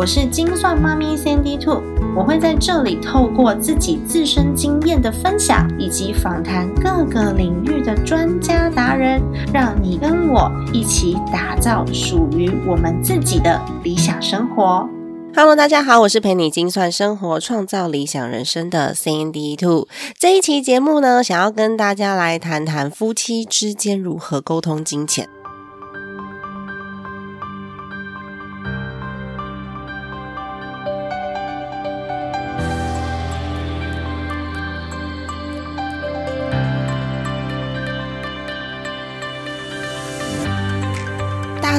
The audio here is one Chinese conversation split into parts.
我是精算妈咪 Sandy Two，我会在这里透过自己自身经验的分享，以及访谈各个领域的专家达人，让你跟我一起打造属于我们自己的理想生活。Hello，大家好，我是陪你精算生活、创造理想人生的 Sandy Two。这一期节目呢，想要跟大家来谈谈夫妻之间如何沟通金钱。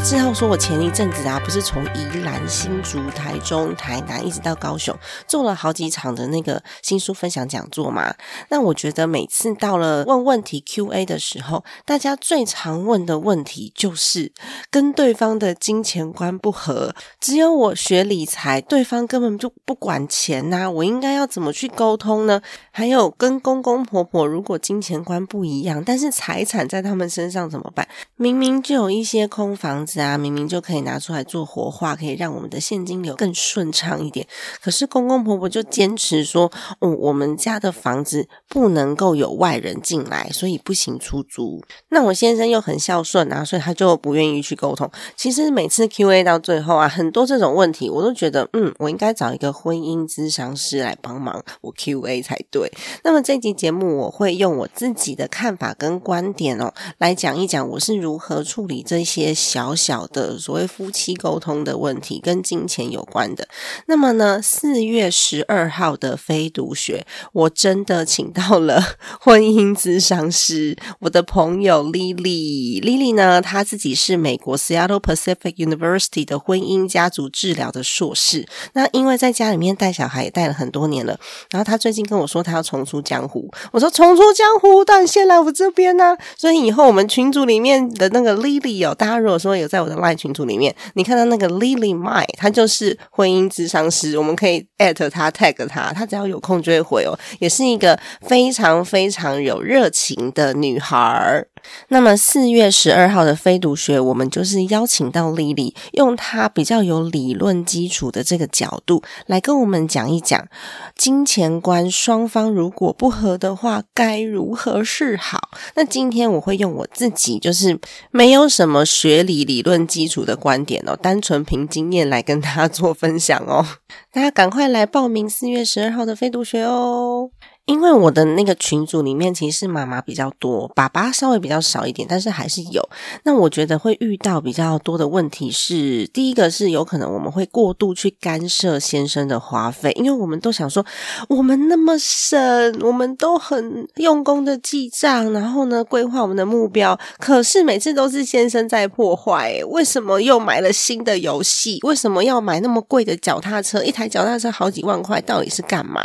之后说，我前一阵子啊，不是从宜兰、新竹、台中、台南一直到高雄，做了好几场的那个新书分享讲座嘛。那我觉得每次到了问问题 Q&A 的时候，大家最常问的问题就是跟对方的金钱观不合。只有我学理财，对方根本就不管钱呐，我应该要怎么去沟通呢？还有跟公公婆婆如果金钱观不一样，但是财产在他们身上怎么办？明明就有一些空房子。啊，明明就可以拿出来做活化，可以让我们的现金流更顺畅一点。可是公公婆婆就坚持说，哦，我们家的房子不能够有外人进来，所以不行出租。那我先生又很孝顺啊，所以他就不愿意去沟通。其实每次 Q&A 到最后啊，很多这种问题，我都觉得，嗯，我应该找一个婚姻咨商师来帮忙我 Q&A 才对。那么这集节目，我会用我自己的看法跟观点哦，来讲一讲我是如何处理这些小。小的所谓夫妻沟通的问题，跟金钱有关的。那么呢，四月十二号的非读学，我真的请到了婚姻咨商师，我的朋友 Lily。Lily 呢，她自己是美国 Seattle Pacific University 的婚姻家族治疗的硕士。那因为在家里面带小孩也带了很多年了，然后她最近跟我说她要重出江湖。我说重出江湖，但先来我这边呢。所以以后我们群组里面的那个 Lily 哦，大家如果说有。在我的 LINE 群组里面，你看到那个 Lily My，她就是婚姻智商师，我们可以 at 她 tag 她，她只要有空就会回哦，也是一个非常非常有热情的女孩儿。那么四月十二号的非读学，我们就是邀请到丽丽，用她比较有理论基础的这个角度来跟我们讲一讲金钱观，双方如果不合的话，该如何是好？那今天我会用我自己就是没有什么学理理论基础的观点哦，单纯凭经验来跟大家做分享哦。大家赶快来报名四月十二号的非读学哦！因为我的那个群组里面，其实妈妈比较多，爸爸稍微比较少一点，但是还是有。那我觉得会遇到比较多的问题是，第一个是有可能我们会过度去干涉先生的花费，因为我们都想说，我们那么省，我们都很用功的记账，然后呢规划我们的目标，可是每次都是先生在破坏。为什么又买了新的游戏？为什么要买那么贵的脚踏车？一台脚踏车好几万块，到底是干嘛？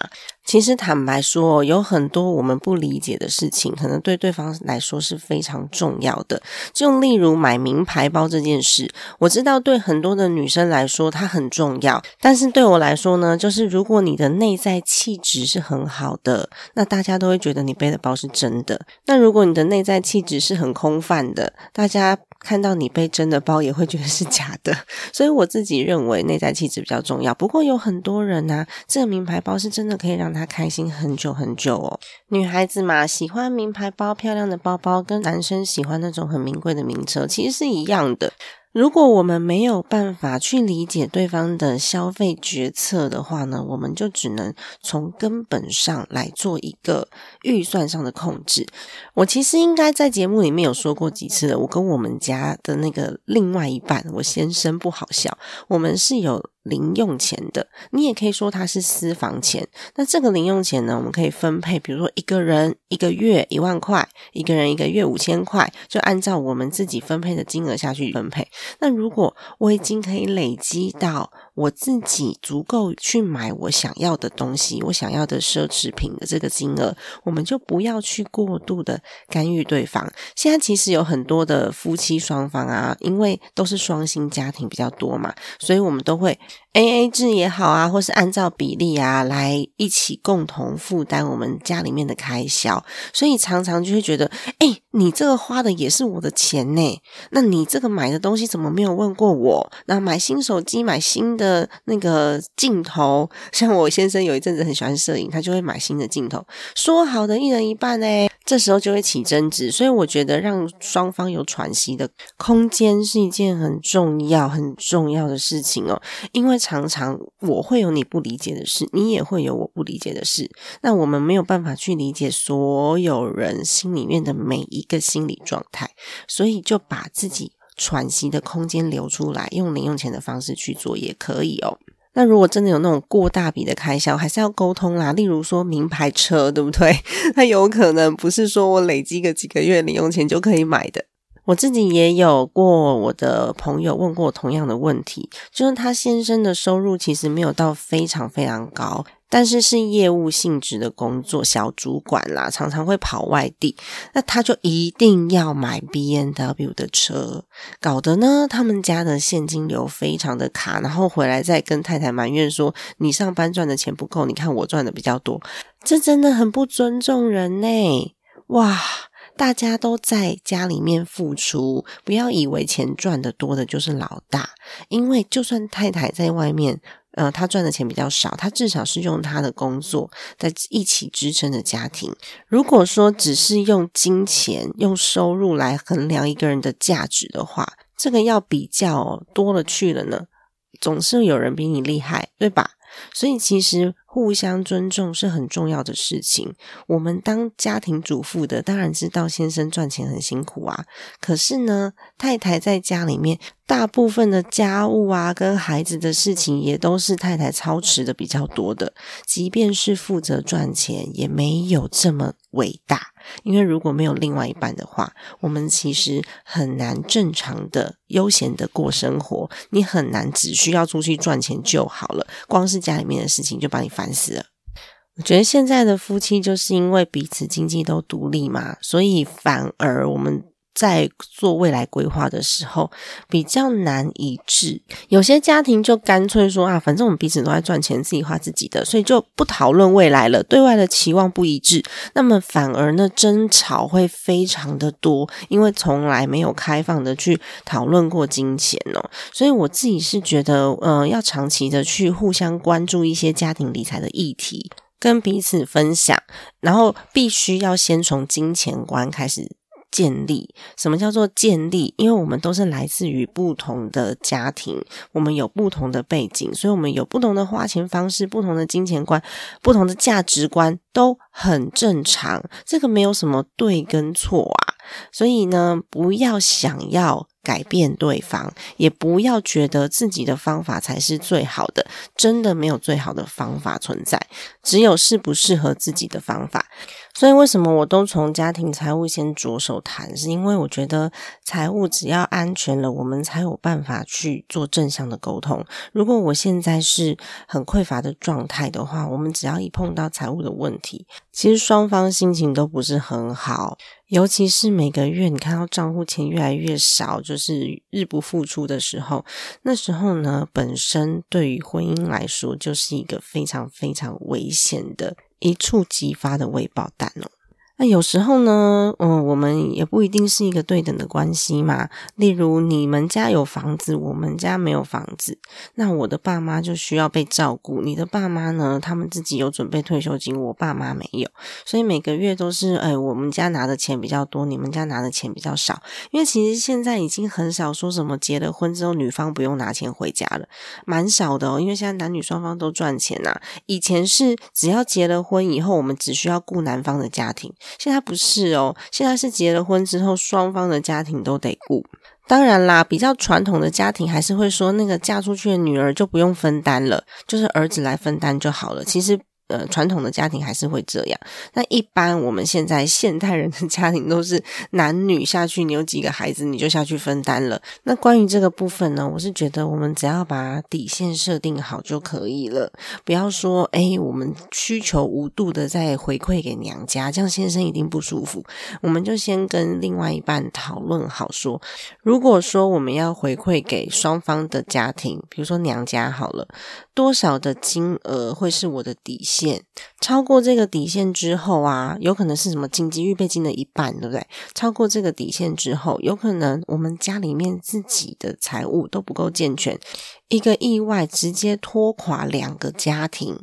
其实坦白说，有很多我们不理解的事情，可能对对方来说是非常重要的。就例如买名牌包这件事，我知道对很多的女生来说它很重要，但是对我来说呢，就是如果你的内在气质是很好的，那大家都会觉得你背的包是真的；那如果你的内在气质是很空泛的，大家。看到你背真的包也会觉得是假的，所以我自己认为内在气质比较重要。不过有很多人呢，这个名牌包是真的可以让他开心很久很久哦。女孩子嘛，喜欢名牌包、漂亮的包包，跟男生喜欢那种很名贵的名车其实是一样的。如果我们没有办法去理解对方的消费决策的话呢，我们就只能从根本上来做一个预算上的控制。我其实应该在节目里面有说过几次了，我跟我们家的那个另外一半，我先生不好笑，我们是有。零用钱的，你也可以说它是私房钱。那这个零用钱呢，我们可以分配，比如说一个人一个月一万块，一个人一个月五千块，就按照我们自己分配的金额下去分配。那如果我已经可以累积到我自己足够去买我想要的东西，我想要的奢侈品的这个金额，我们就不要去过度的干预对方。现在其实有很多的夫妻双方啊，因为都是双薪家庭比较多嘛，所以我们都会。A A 制也好啊，或是按照比例啊来一起共同负担我们家里面的开销，所以常常就会觉得，哎，你这个花的也是我的钱呢，那你这个买的东西怎么没有问过我？那买新手机、买新的那个镜头，像我先生有一阵子很喜欢摄影，他就会买新的镜头，说好的一人一半呢。这时候就会起争执，所以我觉得让双方有喘息的空间是一件很重要、很重要的事情哦。因为常常我会有你不理解的事，你也会有我不理解的事，那我们没有办法去理解所有人心里面的每一个心理状态，所以就把自己喘息的空间留出来，用零用钱的方式去做也可以哦。那如果真的有那种过大笔的开销，还是要沟通啦。例如说名牌车，对不对？那有可能不是说我累积个几个月零用钱就可以买的。我自己也有过我的朋友问过同样的问题，就是他先生的收入其实没有到非常非常高。但是是业务性质的工作，小主管啦，常常会跑外地，那他就一定要买 B N W 的车，搞得呢，他们家的现金流非常的卡，然后回来再跟太太埋怨说：“你上班赚的钱不够，你看我赚的比较多。”这真的很不尊重人呢！哇，大家都在家里面付出，不要以为钱赚的多的就是老大，因为就算太太在外面。呃，他赚的钱比较少，他至少是用他的工作在一起支撑着家庭。如果说只是用金钱、用收入来衡量一个人的价值的话，这个要比较多了去了呢。总是有人比你厉害，对吧？所以其实。互相尊重是很重要的事情。我们当家庭主妇的，当然知道先生赚钱很辛苦啊。可是呢，太太在家里面，大部分的家务啊，跟孩子的事情，也都是太太操持的比较多的。即便是负责赚钱，也没有这么伟大。因为如果没有另外一半的话，我们其实很难正常的、悠闲的过生活。你很难只需要出去赚钱就好了，光是家里面的事情就把你烦死了。我觉得现在的夫妻就是因为彼此经济都独立嘛，所以反而我们。在做未来规划的时候比较难一致，有些家庭就干脆说啊，反正我们彼此都在赚钱，自己花自己的，所以就不讨论未来了。对外的期望不一致，那么反而呢争吵会非常的多，因为从来没有开放的去讨论过金钱哦。所以我自己是觉得，嗯，要长期的去互相关注一些家庭理财的议题，跟彼此分享，然后必须要先从金钱观开始。建立什么叫做建立？因为我们都是来自于不同的家庭，我们有不同的背景，所以我们有不同的花钱方式、不同的金钱观、不同的价值观，都很正常。这个没有什么对跟错啊。所以呢，不要想要改变对方，也不要觉得自己的方法才是最好的。真的没有最好的方法存在，只有适不适合自己的方法。所以，为什么我都从家庭财务先着手谈？是因为我觉得财务只要安全了，我们才有办法去做正向的沟通。如果我现在是很匮乏的状态的话，我们只要一碰到财务的问题，其实双方心情都不是很好。尤其是每个月你看到账户钱越来越少，就是日不复出的时候，那时候呢，本身对于婚姻来说就是一个非常非常危险的。一触即发的未爆弹哦。那有时候呢，嗯，我们也不一定是一个对等的关系嘛。例如，你们家有房子，我们家没有房子，那我的爸妈就需要被照顾。你的爸妈呢，他们自己有准备退休金，我爸妈没有，所以每个月都是，哎，我们家拿的钱比较多，你们家拿的钱比较少。因为其实现在已经很少说什么结了婚之后女方不用拿钱回家了，蛮少的哦。因为现在男女双方都赚钱呐。以前是只要结了婚以后，我们只需要顾男方的家庭。现在不是哦，现在是结了婚之后，双方的家庭都得顾。当然啦，比较传统的家庭还是会说，那个嫁出去的女儿就不用分担了，就是儿子来分担就好了。其实呃，传统的家庭还是会这样。那一般我们现在现代人的家庭都是男女下去，你有几个孩子你就下去分担了。那关于这个部分呢，我是觉得我们只要把底线设定好就可以了，不要说哎，我们需求无度的再回馈给娘家，这样先生一定不舒服。我们就先跟另外一半讨论好，说如果说我们要回馈给双方的家庭，比如说娘家好了，多少的金额会是我的底线？超过这个底线之后啊，有可能是什么紧急预备金的一半，对不对？超过这个底线之后，有可能我们家里面自己的财务都不够健全，一个意外直接拖垮两个家庭。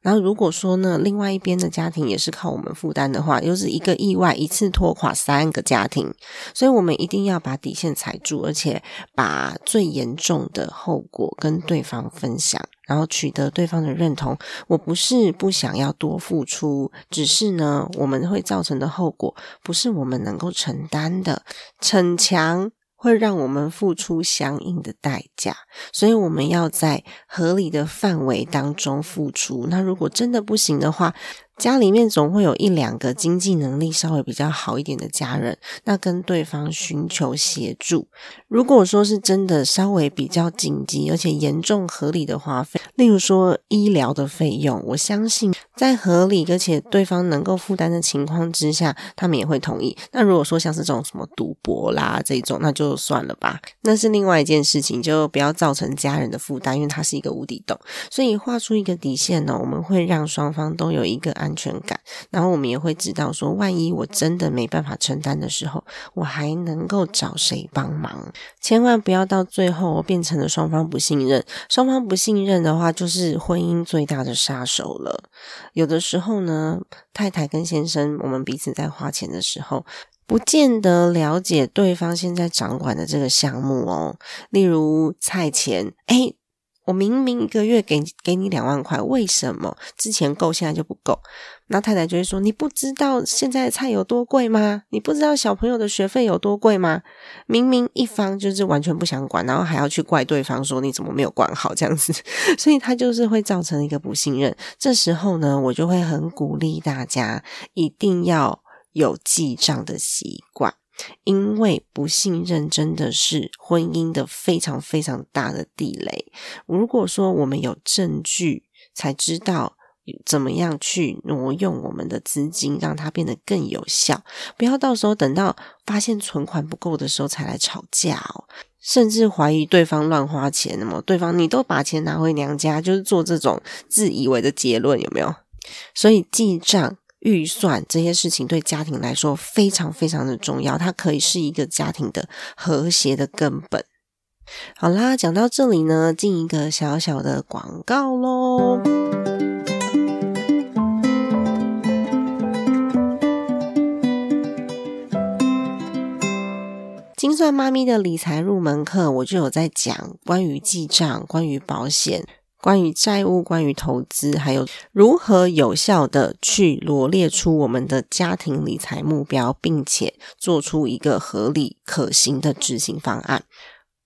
然后如果说呢，另外一边的家庭也是靠我们负担的话，又是一个意外一次拖垮三个家庭，所以我们一定要把底线踩住，而且把最严重的后果跟对方分享，然后取得对方的认同。我不是不想要多付出，只是呢，我们会造成的后果不是我们能够承担的，逞强。会让我们付出相应的代价，所以我们要在合理的范围当中付出。那如果真的不行的话，家里面总会有一两个经济能力稍微比较好一点的家人，那跟对方寻求协助。如果说是真的稍微比较紧急而且严重合理的花费，例如说医疗的费用，我相信在合理而且对方能够负担的情况之下，他们也会同意。那如果说像是这种什么赌博啦这种，那就算了吧，那是另外一件事情，就不要造成家人的负担，因为它是一个无底洞。所以画出一个底线呢，我们会让双方都有一个。安全感，然后我们也会知道说，万一我真的没办法承担的时候，我还能够找谁帮忙？千万不要到最后变成了双方不信任，双方不信任的话，就是婚姻最大的杀手了。有的时候呢，太太跟先生，我们彼此在花钱的时候，不见得了解对方现在掌管的这个项目哦。例如菜钱，哎。我明明一个月给给你两万块，为什么之前够，现在就不够？那太太就会说：“你不知道现在的菜有多贵吗？你不知道小朋友的学费有多贵吗？明明一方就是完全不想管，然后还要去怪对方说你怎么没有管好这样子，所以他就是会造成一个不信任。这时候呢，我就会很鼓励大家一定要有记账的习惯。”因为不信任真的是婚姻的非常非常大的地雷。如果说我们有证据，才知道怎么样去挪用我们的资金，让它变得更有效，不要到时候等到发现存款不够的时候才来吵架哦，甚至怀疑对方乱花钱。那么对方你都把钱拿回娘家，就是做这种自以为的结论，有没有？所以记账。预算这些事情对家庭来说非常非常的重要，它可以是一个家庭的和谐的根本。好啦，讲到这里呢，进一个小小的广告喽。算妈咪的理财入门课，我就有在讲关于记账、关于保险。关于债务、关于投资，还有如何有效的去罗列出我们的家庭理财目标，并且做出一个合理可行的执行方案。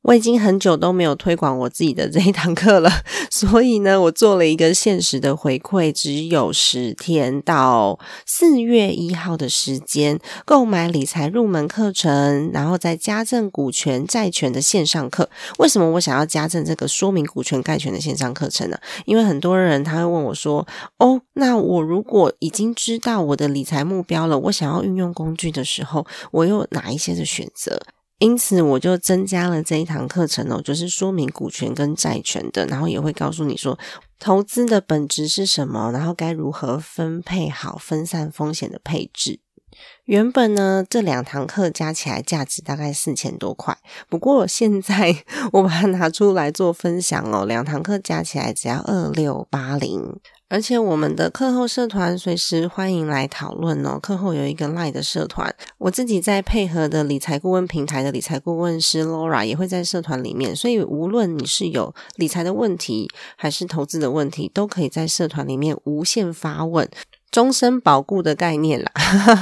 我已经很久都没有推广我自己的这一堂课了，所以呢，我做了一个限时的回馈，只有十天到四月一号的时间，购买理财入门课程，然后再加赠股权债权的线上课。为什么我想要加赠这个说明股权债权的线上课程呢？因为很多人他会问我说：“哦，那我如果已经知道我的理财目标了，我想要运用工具的时候，我有哪一些的选择？”因此，我就增加了这一堂课程哦，就是说明股权跟债权的，然后也会告诉你说投资的本质是什么，然后该如何分配好、分散风险的配置。原本呢，这两堂课加起来价值大概四千多块，不过现在我把它拿出来做分享哦，两堂课加起来只要二六八零。而且我们的课后社团随时欢迎来讨论哦。课后有一个 Line 的社团，我自己在配合的理财顾问平台的理财顾问师 Laura 也会在社团里面。所以无论你是有理财的问题，还是投资的问题，都可以在社团里面无限发问。终身保固的概念啦。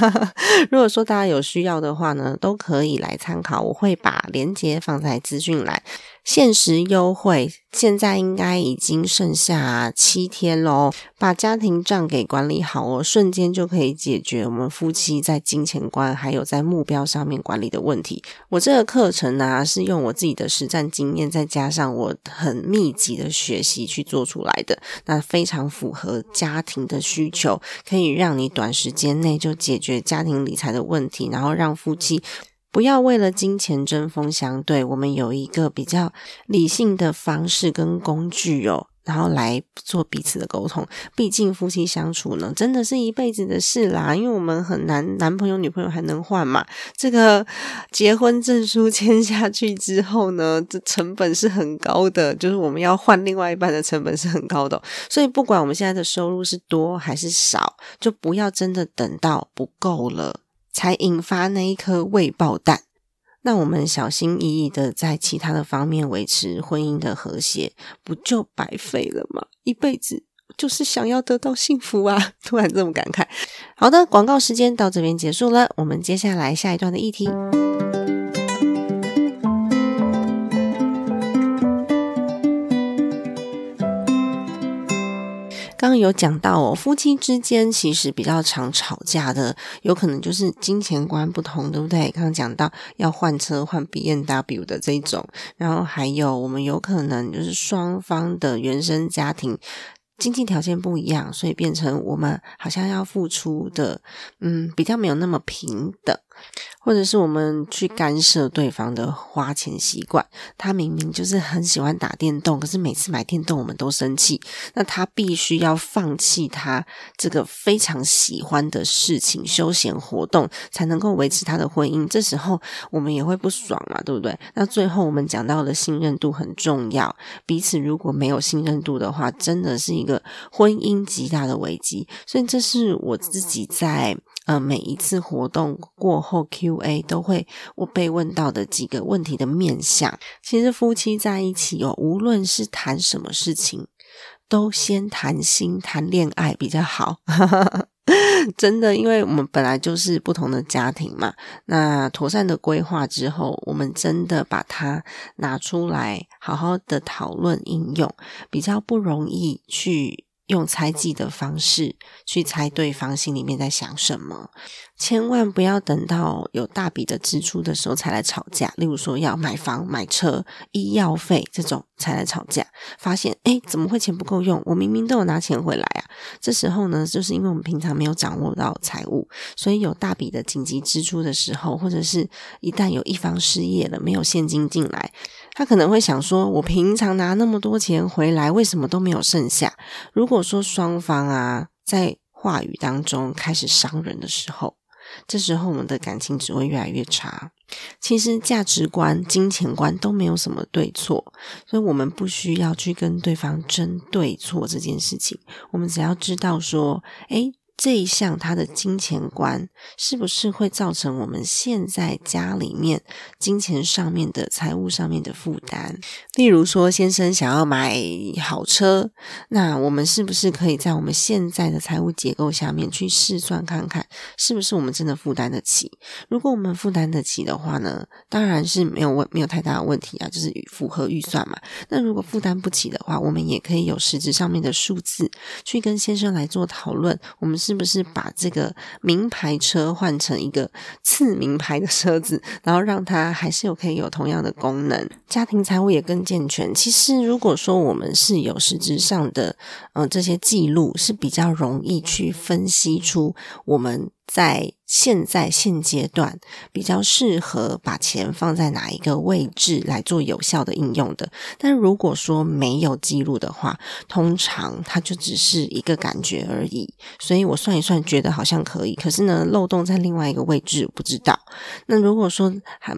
如果说大家有需要的话呢，都可以来参考，我会把链接放在资讯栏。限时优惠，现在应该已经剩下七天喽。把家庭账给管理好哦，瞬间就可以解决我们夫妻在金钱观还有在目标上面管理的问题。我这个课程呢，是用我自己的实战经验，再加上我很密集的学习去做出来的，那非常符合家庭的需求，可以让你短时间内就解决家庭理财的问题，然后让夫妻。不要为了金钱针锋相对，我们有一个比较理性的方式跟工具哦，然后来做彼此的沟通。毕竟夫妻相处呢，真的是一辈子的事啦，因为我们很难男朋友女朋友还能换嘛。这个结婚证书签下去之后呢，这成本是很高的，就是我们要换另外一半的成本是很高的。所以不管我们现在的收入是多还是少，就不要真的等到不够了。才引发那一颗未爆弹，那我们小心翼翼的在其他的方面维持婚姻的和谐，不就白费了吗？一辈子就是想要得到幸福啊！突然这么感慨。好的，广告时间到这边结束了，我们接下来下一段的议题。刚有讲到哦，夫妻之间其实比较常吵架的，有可能就是金钱观不同，对不对？刚刚讲到要换车换 B N W 的这种，然后还有我们有可能就是双方的原生家庭经济条件不一样，所以变成我们好像要付出的，嗯，比较没有那么平等。或者是我们去干涉对方的花钱习惯，他明明就是很喜欢打电动，可是每次买电动我们都生气，那他必须要放弃他这个非常喜欢的事情、休闲活动，才能够维持他的婚姻。这时候我们也会不爽嘛，对不对？那最后我们讲到的信任度很重要，彼此如果没有信任度的话，真的是一个婚姻极大的危机。所以这是我自己在。呃，每一次活动过后，Q&A 都会被问到的几个问题的面向。其实夫妻在一起哦，无论是谈什么事情，都先谈心、谈恋爱比较好。真的，因为我们本来就是不同的家庭嘛。那妥善的规划之后，我们真的把它拿出来，好好的讨论应用，比较不容易去。用猜忌的方式去猜对方心里面在想什么。千万不要等到有大笔的支出的时候才来吵架，例如说要买房、买车、医药费这种才来吵架。发现哎，怎么会钱不够用？我明明都有拿钱回来啊！这时候呢，就是因为我们平常没有掌握到财务，所以有大笔的紧急支出的时候，或者是一旦有一方失业了，没有现金进来，他可能会想说：我平常拿那么多钱回来，为什么都没有剩下？如果说双方啊，在话语当中开始伤人的时候，这时候我们的感情只会越来越差。其实价值观、金钱观都没有什么对错，所以我们不需要去跟对方争对错这件事情。我们只要知道说，诶这一项他的金钱观是不是会造成我们现在家里面金钱上面的财务上面的负担？例如说，先生想要买好车，那我们是不是可以在我们现在的财务结构下面去试算看看，是不是我们真的负担得起？如果我们负担得起的话呢，当然是没有问没有太大的问题啊，就是符合预算嘛。那如果负担不起的话，我们也可以有实质上面的数字去跟先生来做讨论，我们。是是不是把这个名牌车换成一个次名牌的车子，然后让它还是有可以有同样的功能，家庭财务也更健全？其实，如果说我们是有实质上的，呃，这些记录是比较容易去分析出我们在。现在现阶段比较适合把钱放在哪一个位置来做有效的应用的，但如果说没有记录的话，通常它就只是一个感觉而已。所以我算一算，觉得好像可以，可是呢，漏洞在另外一个位置，不知道。那如果说，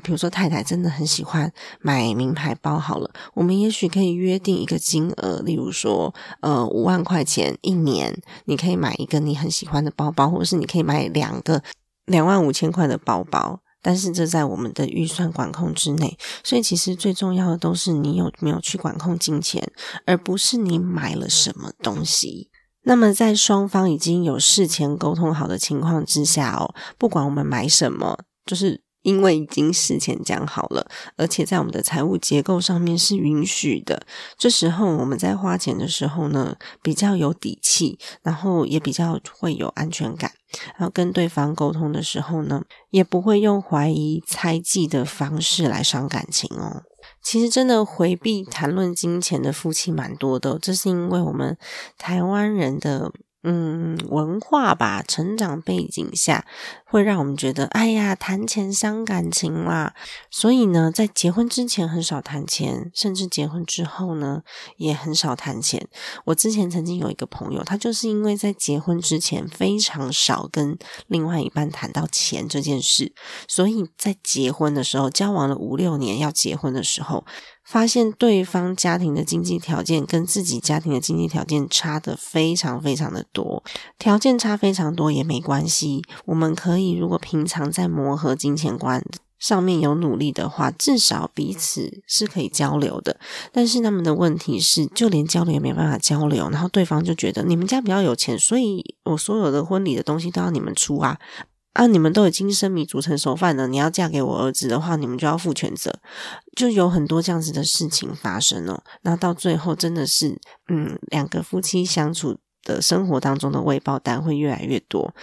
比如说太太真的很喜欢买名牌包，好了，我们也许可以约定一个金额，例如说，呃，五万块钱一年，你可以买一个你很喜欢的包包，或者是你可以买两个。两万五千块的包包，但是这在我们的预算管控之内，所以其实最重要的都是你有没有去管控金钱，而不是你买了什么东西。那么在双方已经有事前沟通好的情况之下哦，不管我们买什么，就是因为已经事前讲好了，而且在我们的财务结构上面是允许的，这时候我们在花钱的时候呢，比较有底气，然后也比较会有安全感。然后跟对方沟通的时候呢，也不会用怀疑、猜忌的方式来伤感情哦。其实真的回避谈论金钱的夫妻蛮多的，这是因为我们台湾人的。嗯，文化吧，成长背景下会让我们觉得，哎呀，谈钱伤感情啦。所以呢，在结婚之前很少谈钱，甚至结婚之后呢，也很少谈钱。我之前曾经有一个朋友，他就是因为在结婚之前非常少跟另外一半谈到钱这件事，所以在结婚的时候，交往了五六年，要结婚的时候。发现对方家庭的经济条件跟自己家庭的经济条件差的非常非常的多，条件差非常多也没关系，我们可以如果平常在磨合金钱观上面有努力的话，至少彼此是可以交流的。但是他们的问题是，就连交流也没办法交流，然后对方就觉得你们家比较有钱，所以我所有的婚礼的东西都要你们出啊。啊！你们都已经生米煮成熟饭了，你要嫁给我儿子的话，你们就要负全责，就有很多这样子的事情发生了。那到最后，真的是，嗯，两个夫妻相处的生活当中的未爆单会越来越多。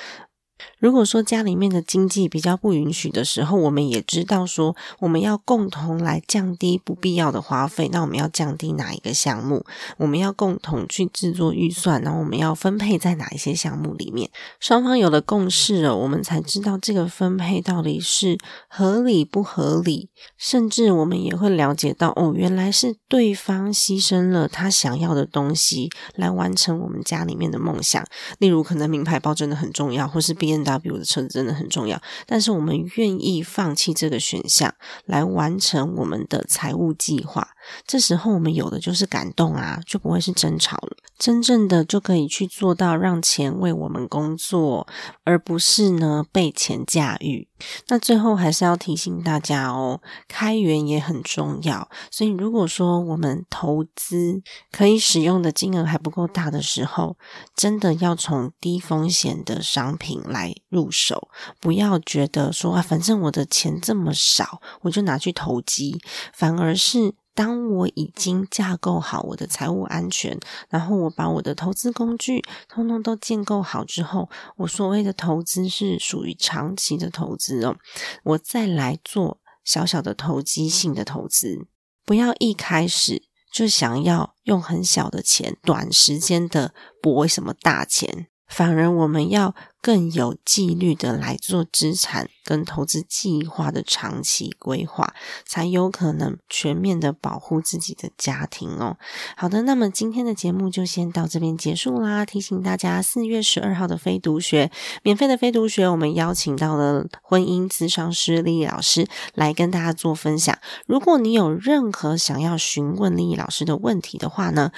如果说家里面的经济比较不允许的时候，我们也知道说我们要共同来降低不必要的花费。那我们要降低哪一个项目？我们要共同去制作预算，然后我们要分配在哪一些项目里面？双方有了共识了，我们才知道这个分配到底是合理不合理。甚至我们也会了解到，哦，原来是对方牺牲了他想要的东西来完成我们家里面的梦想。例如，可能名牌包真的很重要，或是 B N W，的车子真的很重要，但是我们愿意放弃这个选项来完成我们的财务计划。这时候我们有的就是感动啊，就不会是争吵了。真正的就可以去做到让钱为我们工作，而不是呢被钱驾驭。那最后还是要提醒大家哦，开源也很重要。所以如果说我们投资可以使用的金额还不够大的时候，真的要从低风险的商品来入手，不要觉得说啊，反正我的钱这么少，我就拿去投机，反而是。当我已经架构好我的财务安全，然后我把我的投资工具通通都建构好之后，我所谓的投资是属于长期的投资哦，我再来做小小的投机性的投资，不要一开始就想要用很小的钱，短时间的博什么大钱，反而我们要。更有纪律的来做资产跟投资计划的长期规划，才有可能全面的保护自己的家庭哦。好的，那么今天的节目就先到这边结束啦。提醒大家，四月十二号的非读学，免费的非读学，我们邀请到了婚姻咨商师丽丽老师来跟大家做分享。如果你有任何想要询问丽丽老师的问题的话呢，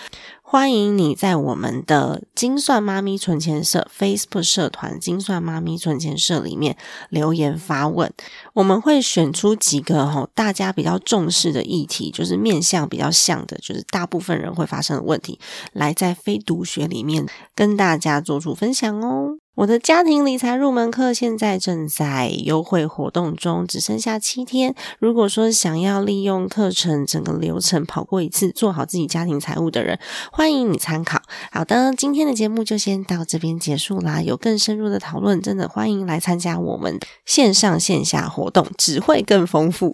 欢迎你在我们的精算妈咪存钱社 Facebook 社团。精算妈咪存钱社里面留言发问，我们会选出几个哈大家比较重视的议题，就是面向比较像的，就是大部分人会发生的问题，来在非读学里面跟大家做出分享哦。我的家庭理财入门课现在正在优惠活动中，只剩下七天。如果说想要利用课程整个流程跑过一次，做好自己家庭财务的人，欢迎你参考。好的，今天的节目就先到这边结束啦。有更深入的讨论，真的欢迎来参加我们线上线下活活动，只会更丰富。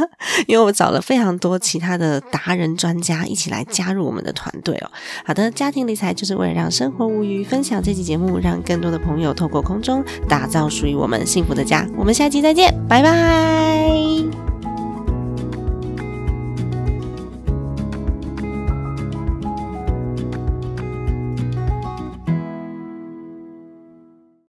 因为我找了非常多其他的达人专家一起来加入我们的团队哦。好的，家庭理财就是为了让生活无虞，分享这期节目，让更多的。朋友透过空中打造属于我们幸福的家，我们下期再见，拜拜。